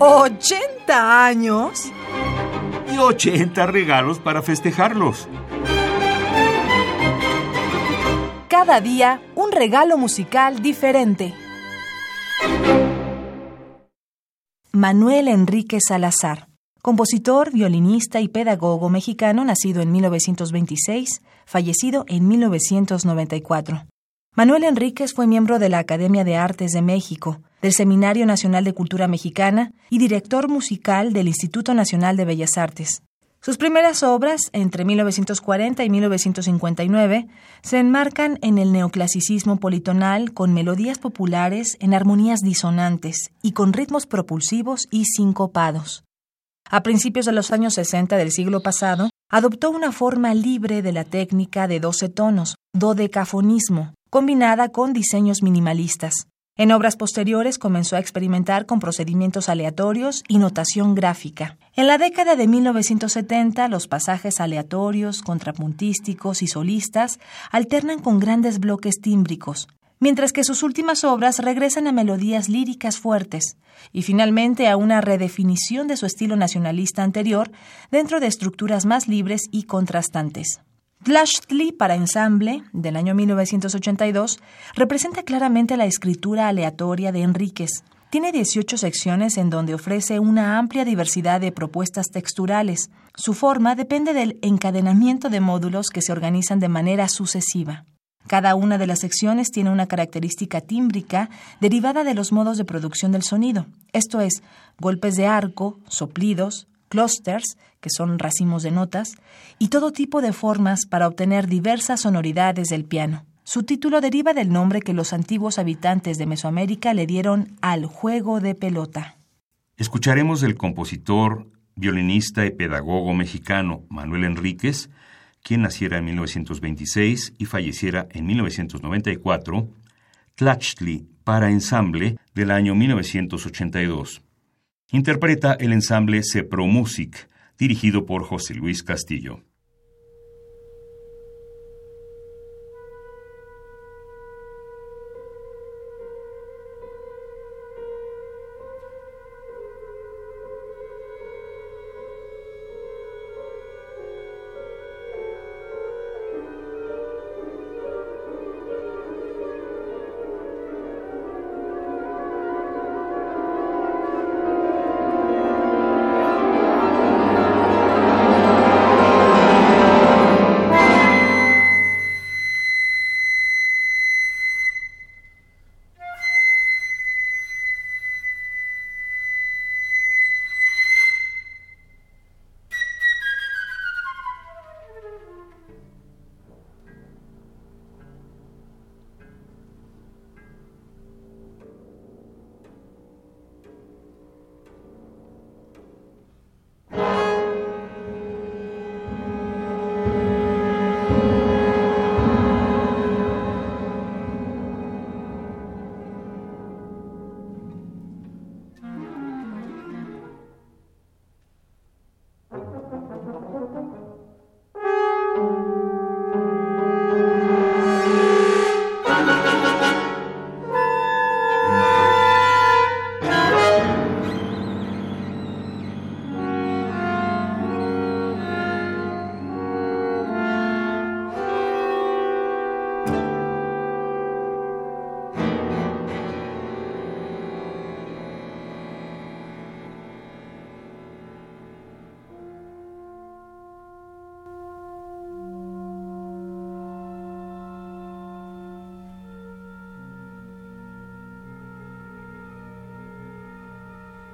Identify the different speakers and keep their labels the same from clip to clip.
Speaker 1: ¿80 años?
Speaker 2: Y 80 regalos para festejarlos.
Speaker 1: Cada día un regalo musical diferente. Manuel Enrique Salazar, compositor, violinista y pedagogo mexicano nacido en 1926, fallecido en 1994. Manuel Enríquez fue miembro de la Academia de Artes de México, del Seminario Nacional de Cultura Mexicana y director musical del Instituto Nacional de Bellas Artes. Sus primeras obras, entre 1940 y 1959, se enmarcan en el neoclasicismo politonal con melodías populares en armonías disonantes y con ritmos propulsivos y sincopados. A principios de los años 60 del siglo pasado, adoptó una forma libre de la técnica de doce tonos, dodecafonismo, combinada con diseños minimalistas. En obras posteriores comenzó a experimentar con procedimientos aleatorios y notación gráfica. En la década de 1970, los pasajes aleatorios, contrapuntísticos y solistas alternan con grandes bloques tímbricos, mientras que sus últimas obras regresan a melodías líricas fuertes y finalmente a una redefinición de su estilo nacionalista anterior dentro de estructuras más libres y contrastantes. Tlachtli para ensamble, del año 1982, representa claramente la escritura aleatoria de Enríquez. Tiene 18 secciones en donde ofrece una amplia diversidad de propuestas texturales. Su forma depende del encadenamiento de módulos que se organizan de manera sucesiva. Cada una de las secciones tiene una característica tímbrica derivada de los modos de producción del sonido, esto es, golpes de arco, soplidos, clusters, que son racimos de notas, y todo tipo de formas para obtener diversas sonoridades del piano. Su título deriva del nombre que los antiguos habitantes de Mesoamérica le dieron al juego de pelota.
Speaker 2: Escucharemos del compositor, violinista y pedagogo mexicano Manuel Enríquez, quien naciera en 1926 y falleciera en 1994, Tlachtli para ensamble del año 1982. Interpreta el ensamble Cepro Music, dirigido por José Luis Castillo.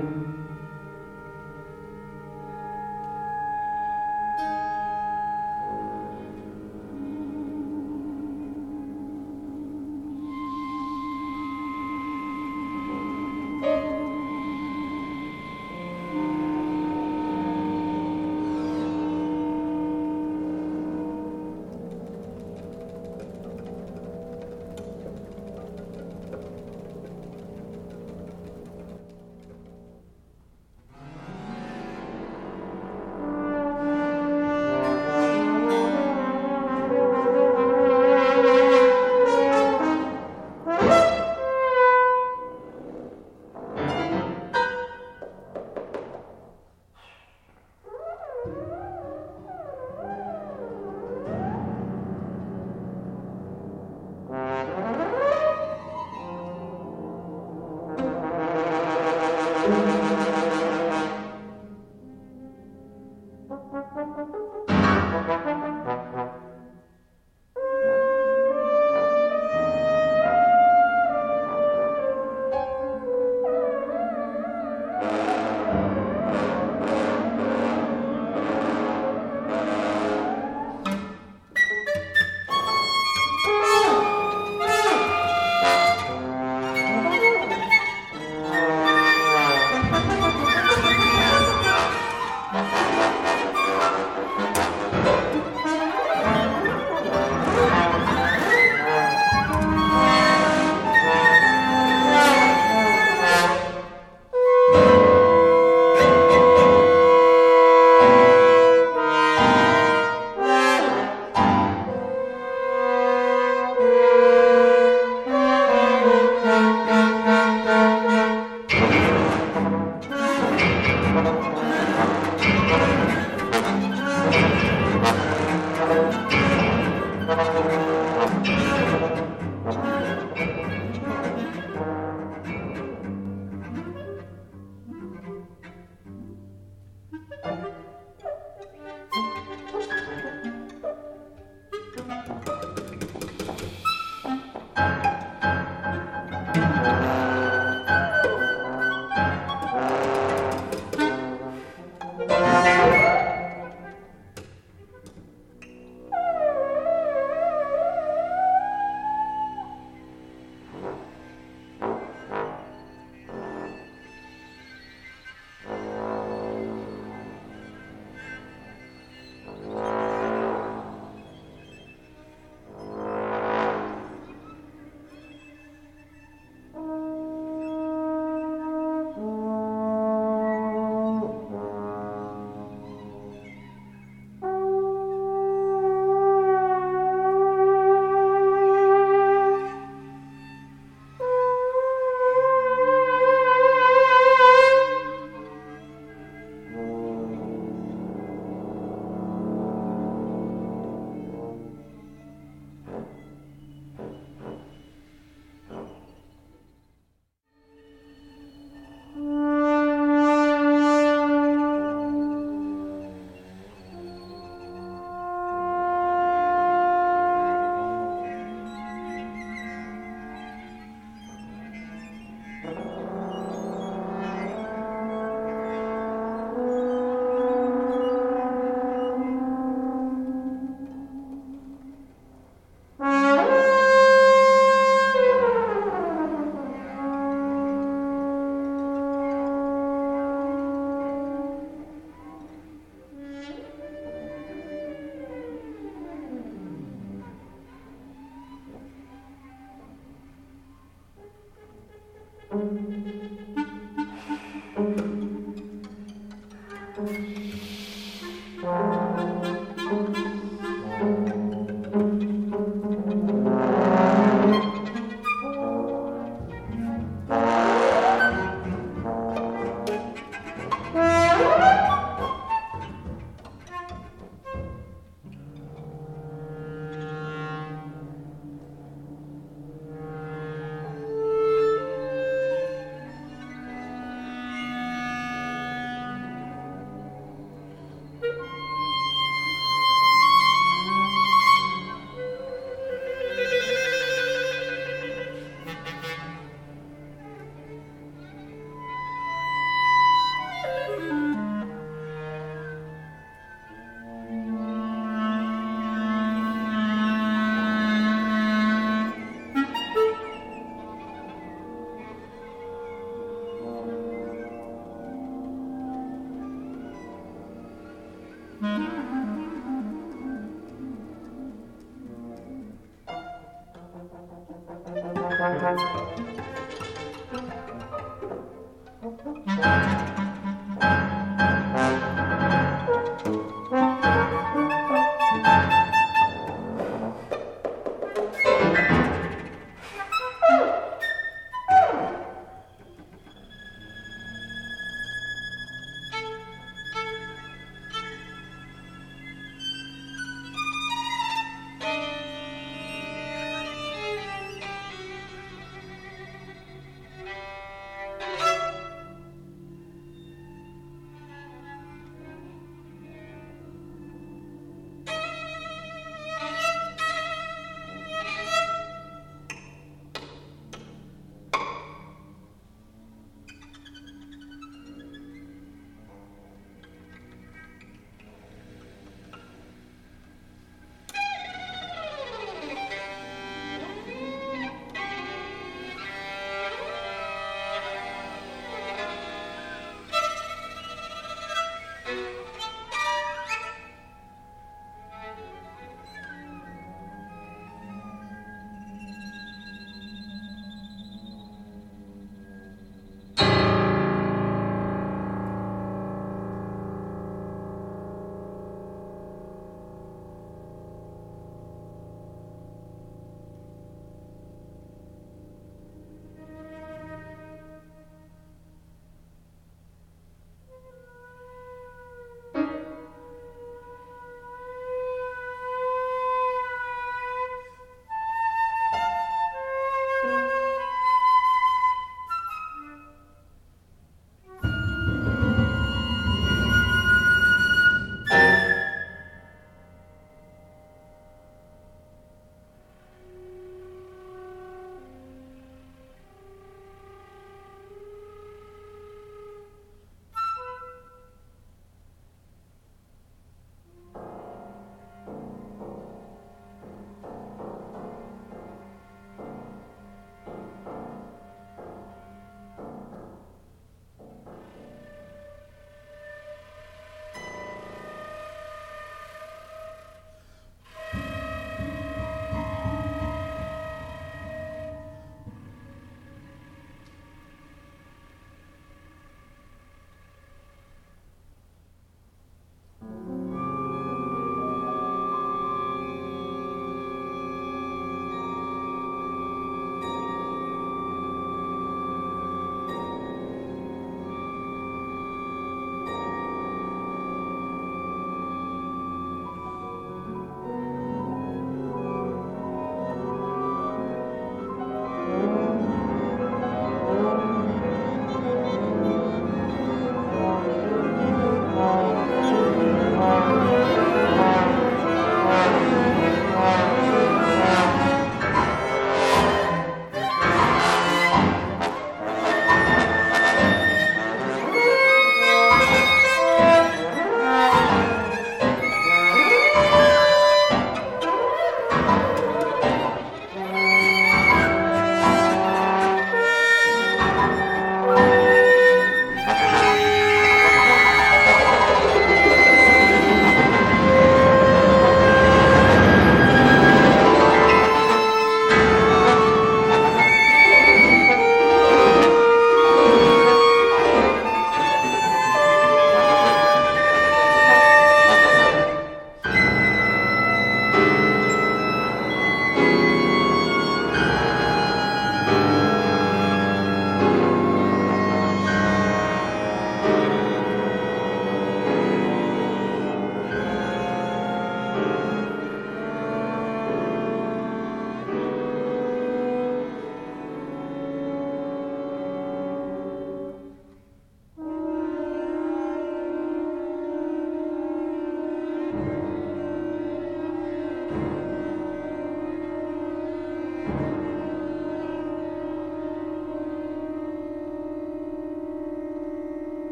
Speaker 2: Amen.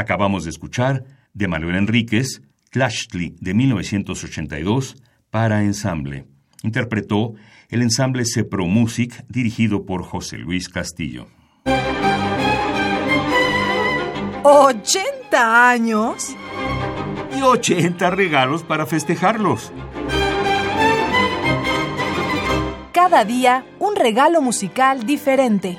Speaker 2: Acabamos de escuchar de Manuel Enríquez, Tlachtli de 1982 para ensamble. Interpretó el ensamble Cepro Music dirigido por José Luis Castillo.
Speaker 1: ¿80 años?
Speaker 2: Y 80 regalos para festejarlos.
Speaker 1: Cada día un regalo musical diferente.